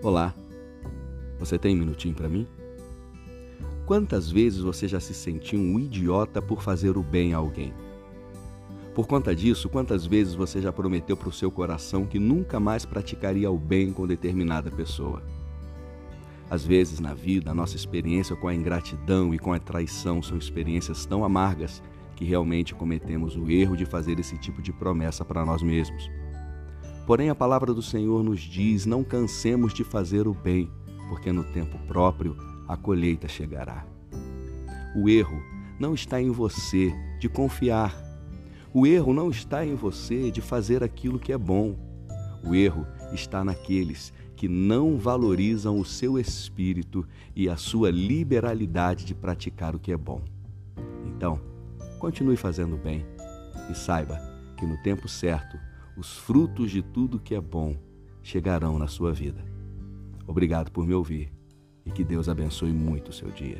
Olá, você tem um minutinho para mim? Quantas vezes você já se sentiu um idiota por fazer o bem a alguém? Por conta disso, quantas vezes você já prometeu para o seu coração que nunca mais praticaria o bem com determinada pessoa? Às vezes, na vida, a nossa experiência com a ingratidão e com a traição são experiências tão amargas que realmente cometemos o erro de fazer esse tipo de promessa para nós mesmos. Porém, a palavra do Senhor nos diz: não cansemos de fazer o bem, porque no tempo próprio a colheita chegará. O erro não está em você de confiar. O erro não está em você de fazer aquilo que é bom. O erro está naqueles que não valorizam o seu espírito e a sua liberalidade de praticar o que é bom. Então, Continue fazendo bem e saiba que no tempo certo os frutos de tudo que é bom chegarão na sua vida. Obrigado por me ouvir e que Deus abençoe muito o seu dia.